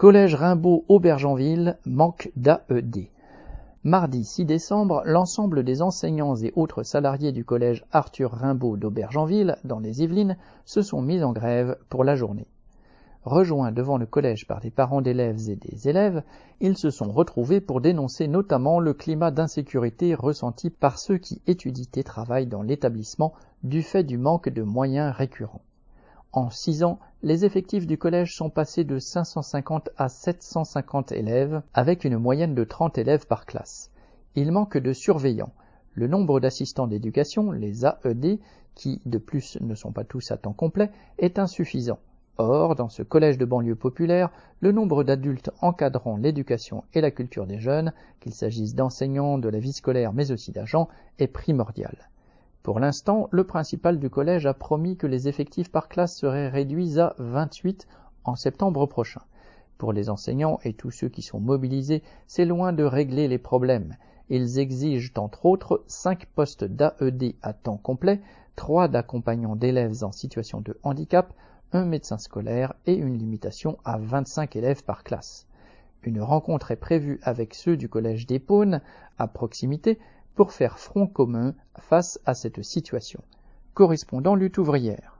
Collège Rimbaud Aubergenville manque d'AED. Mardi 6 décembre, l'ensemble des enseignants et autres salariés du collège Arthur Rimbaud d'Aubergenville, dans les Yvelines, se sont mis en grève pour la journée. Rejoints devant le collège par des parents d'élèves et des élèves, ils se sont retrouvés pour dénoncer notamment le climat d'insécurité ressenti par ceux qui étudient et travaillent dans l'établissement du fait du manque de moyens récurrents. En six ans, les effectifs du collège sont passés de 550 à 750 élèves, avec une moyenne de 30 élèves par classe. Il manque de surveillants. Le nombre d'assistants d'éducation, les AED, qui de plus ne sont pas tous à temps complet, est insuffisant. Or, dans ce collège de banlieue populaire, le nombre d'adultes encadrant l'éducation et la culture des jeunes, qu'il s'agisse d'enseignants, de la vie scolaire mais aussi d'agents, est primordial. Pour l'instant, le principal du collège a promis que les effectifs par classe seraient réduits à 28 en septembre prochain. Pour les enseignants et tous ceux qui sont mobilisés, c'est loin de régler les problèmes. Ils exigent entre autres 5 postes d'AED à temps complet, 3 d'accompagnants d'élèves en situation de handicap, un médecin scolaire et une limitation à 25 élèves par classe. Une rencontre est prévue avec ceux du collège d'Épône, à proximité, pour faire front commun face à cette situation. Correspondant lutte ouvrière.